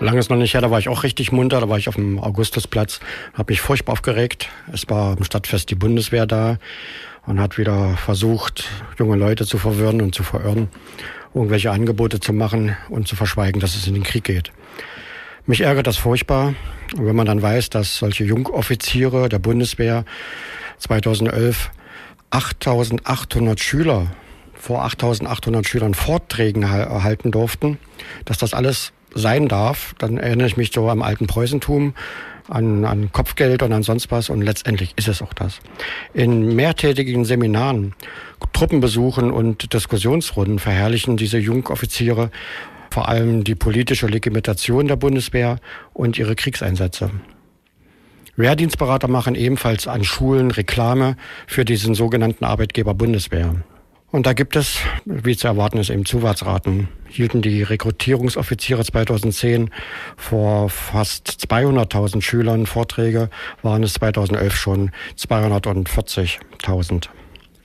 Lange ist noch nicht her, da war ich auch richtig munter. Da war ich auf dem Augustusplatz, habe mich furchtbar aufgeregt. Es war am Stadtfest die Bundeswehr da und hat wieder versucht, junge Leute zu verwirren und zu verirren, irgendwelche Angebote zu machen und zu verschweigen, dass es in den Krieg geht. Mich ärgert das furchtbar. Und wenn man dann weiß, dass solche Jungoffiziere der Bundeswehr 2011 8800 Schüler vor 8800 Schülern Vorträgen erhalten durften, dass das alles sein darf, dann erinnere ich mich so am alten Preußentum, an, an Kopfgeld und an sonst was und letztendlich ist es auch das. In mehrtätigen Seminaren, Truppenbesuchen und Diskussionsrunden verherrlichen diese Jungoffiziere vor allem die politische Legitimation der Bundeswehr und ihre Kriegseinsätze. Wehrdienstberater machen ebenfalls an Schulen Reklame für diesen sogenannten Arbeitgeber Bundeswehr. Und da gibt es, wie zu erwarten ist, eben Zuwärtsraten. Hielten die Rekrutierungsoffiziere 2010 vor fast 200.000 Schülern Vorträge, waren es 2011 schon 240.000.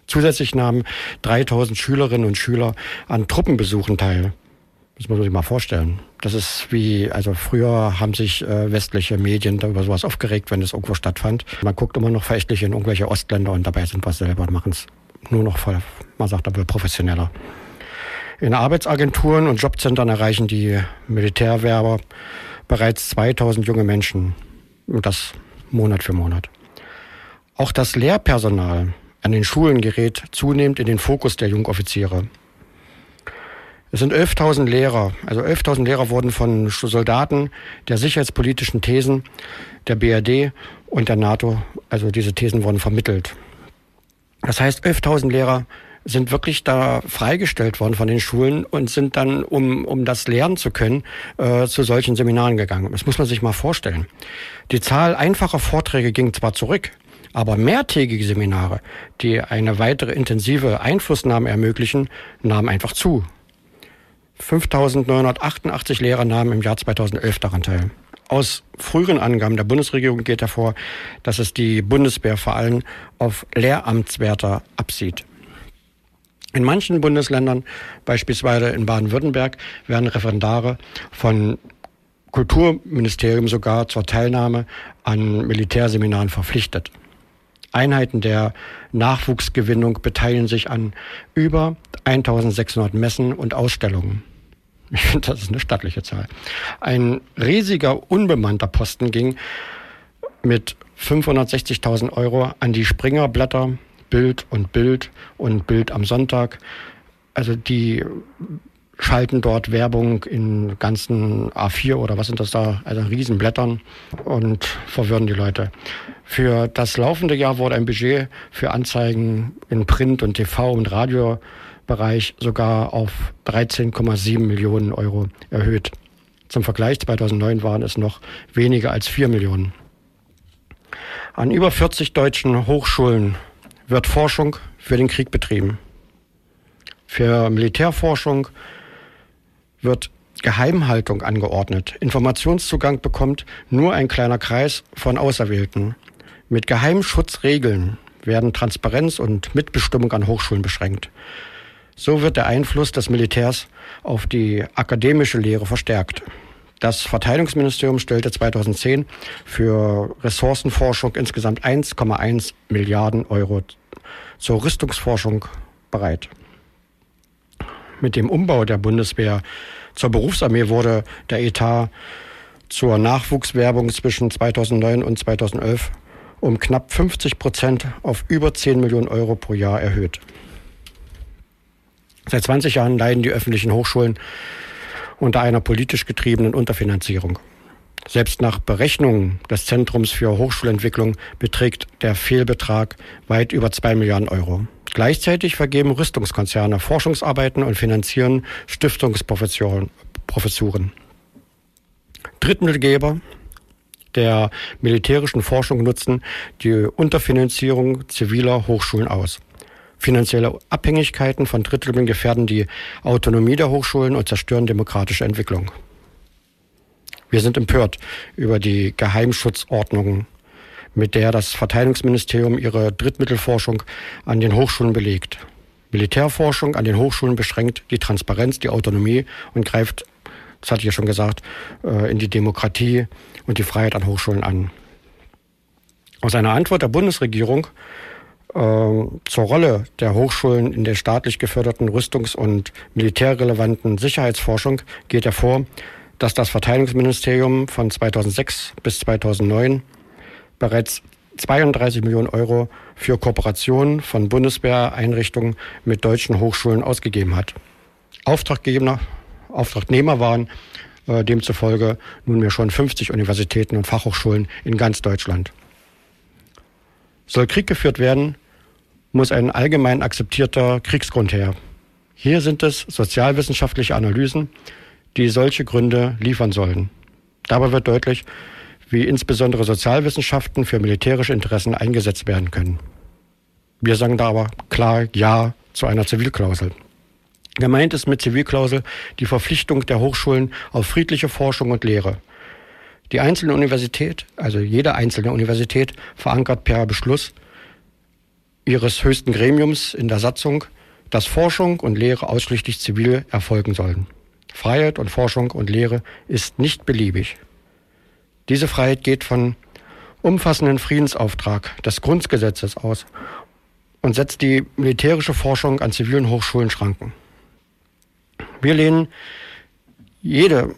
Zusätzlich nahmen 3.000 Schülerinnen und Schüler an Truppenbesuchen teil. Das muss man sich mal vorstellen. Das ist wie, also früher haben sich äh, westliche Medien da über sowas aufgeregt, wenn es irgendwo stattfand. Man guckt immer noch verächtlich in irgendwelche Ostländer und dabei sind wir selber und machen es nur noch voll, man sagt aber professioneller. In Arbeitsagenturen und Jobcentern erreichen die Militärwerber bereits 2000 junge Menschen. Und das Monat für Monat. Auch das Lehrpersonal an den Schulen gerät zunehmend in den Fokus der Jungoffiziere. Es sind 11.000 Lehrer, also 11.000 Lehrer wurden von Soldaten der sicherheitspolitischen Thesen der BRD und der NATO, also diese Thesen wurden vermittelt. Das heißt, 11.000 Lehrer sind wirklich da freigestellt worden von den Schulen und sind dann, um, um das lernen zu können, äh, zu solchen Seminaren gegangen. Das muss man sich mal vorstellen. Die Zahl einfacher Vorträge ging zwar zurück, aber mehrtägige Seminare, die eine weitere intensive Einflussnahme ermöglichen, nahmen einfach zu. 5.988 Lehrer nahmen im Jahr 2011 daran teil. Aus früheren Angaben der Bundesregierung geht hervor, dass es die Bundeswehr vor allem auf Lehramtswärter absieht. In manchen Bundesländern, beispielsweise in Baden-Württemberg, werden Referendare von Kulturministerium sogar zur Teilnahme an Militärseminaren verpflichtet. Einheiten der Nachwuchsgewinnung beteiligen sich an über 1600 Messen und Ausstellungen. Ich finde, das ist eine stattliche Zahl. Ein riesiger unbemannter Posten ging mit 560.000 Euro an die Springerblätter, Bild und Bild und Bild am Sonntag. Also die schalten dort Werbung in ganzen A4 oder was sind das da, also Riesenblättern und verwirren die Leute. Für das laufende Jahr wurde ein Budget für Anzeigen in Print und TV und Radio Bereich sogar auf 13,7 Millionen Euro erhöht. Zum Vergleich 2009 waren es noch weniger als 4 Millionen. An über 40 deutschen Hochschulen wird Forschung für den Krieg betrieben. Für Militärforschung wird Geheimhaltung angeordnet. Informationszugang bekommt nur ein kleiner Kreis von Auserwählten. Mit Geheimschutzregeln werden Transparenz und Mitbestimmung an Hochschulen beschränkt. So wird der Einfluss des Militärs auf die akademische Lehre verstärkt. Das Verteidigungsministerium stellte 2010 für Ressourcenforschung insgesamt 1,1 Milliarden Euro zur Rüstungsforschung bereit. Mit dem Umbau der Bundeswehr zur Berufsarmee wurde der Etat zur Nachwuchswerbung zwischen 2009 und 2011 um knapp 50 Prozent auf über 10 Millionen Euro pro Jahr erhöht. Seit 20 Jahren leiden die öffentlichen Hochschulen unter einer politisch getriebenen Unterfinanzierung. Selbst nach Berechnungen des Zentrums für Hochschulentwicklung beträgt der Fehlbetrag weit über zwei Milliarden Euro. Gleichzeitig vergeben Rüstungskonzerne Forschungsarbeiten und finanzieren Stiftungsprofessuren. Drittmittelgeber der militärischen Forschung nutzen die Unterfinanzierung ziviler Hochschulen aus. Finanzielle Abhängigkeiten von Drittmitteln gefährden die Autonomie der Hochschulen und zerstören demokratische Entwicklung. Wir sind empört über die Geheimschutzordnung, mit der das Verteidigungsministerium ihre Drittmittelforschung an den Hochschulen belegt. Militärforschung an den Hochschulen beschränkt die Transparenz, die Autonomie und greift das hatte ich ja schon gesagt, äh, in die Demokratie und die Freiheit an Hochschulen an. Aus einer Antwort der Bundesregierung äh, zur Rolle der Hochschulen in der staatlich geförderten rüstungs- und militärrelevanten Sicherheitsforschung geht hervor, dass das Verteidigungsministerium von 2006 bis 2009 bereits 32 Millionen Euro für Kooperationen von Bundeswehreinrichtungen mit deutschen Hochschulen ausgegeben hat. Auftraggeber, Auftragnehmer waren äh, demzufolge nunmehr schon 50 Universitäten und Fachhochschulen in ganz Deutschland. Soll Krieg geführt werden, muss ein allgemein akzeptierter Kriegsgrund her. Hier sind es sozialwissenschaftliche Analysen, die solche Gründe liefern sollen. Dabei wird deutlich, wie insbesondere Sozialwissenschaften für militärische Interessen eingesetzt werden können. Wir sagen da aber klar Ja zu einer Zivilklausel. Gemeint ist mit Zivilklausel die Verpflichtung der Hochschulen auf friedliche Forschung und Lehre. Die einzelne Universität, also jede einzelne Universität, verankert per Beschluss ihres höchsten Gremiums in der Satzung, dass Forschung und Lehre ausschließlich zivil erfolgen sollen. Freiheit und Forschung und Lehre ist nicht beliebig. Diese Freiheit geht von umfassenden Friedensauftrag des Grundgesetzes aus und setzt die militärische Forschung an zivilen Hochschulen Schranken. Wir lehnen jede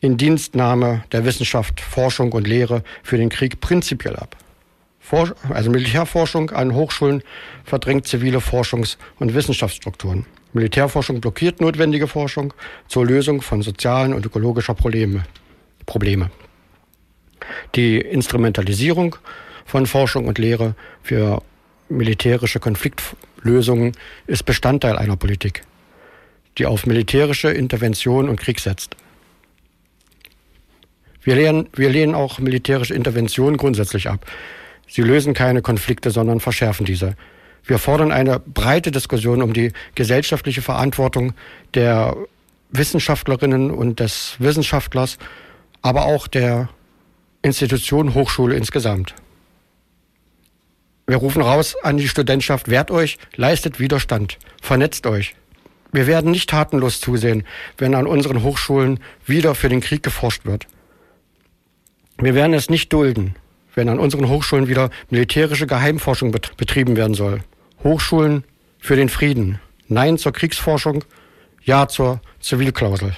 Indienstnahme der Wissenschaft, Forschung und Lehre für den Krieg prinzipiell ab. also Militärforschung an Hochschulen verdrängt zivile Forschungs- und Wissenschaftsstrukturen. Militärforschung blockiert notwendige Forschung zur Lösung von sozialen und ökologischer Probleme. Probleme. Die Instrumentalisierung von Forschung und Lehre für militärische Konfliktlösungen ist Bestandteil einer Politik, die auf militärische Intervention und Krieg setzt. Wir lehnen, wir lehnen auch militärische Interventionen grundsätzlich ab. Sie lösen keine Konflikte, sondern verschärfen diese. Wir fordern eine breite Diskussion um die gesellschaftliche Verantwortung der Wissenschaftlerinnen und des Wissenschaftlers, aber auch der Institution Hochschule insgesamt. Wir rufen raus an die Studentschaft, wehrt euch, leistet Widerstand, vernetzt euch. Wir werden nicht tatenlos zusehen, wenn an unseren Hochschulen wieder für den Krieg geforscht wird. Wir werden es nicht dulden, wenn an unseren Hochschulen wieder militärische Geheimforschung betrieben werden soll. Hochschulen für den Frieden. Nein zur Kriegsforschung, ja zur Zivilklausel.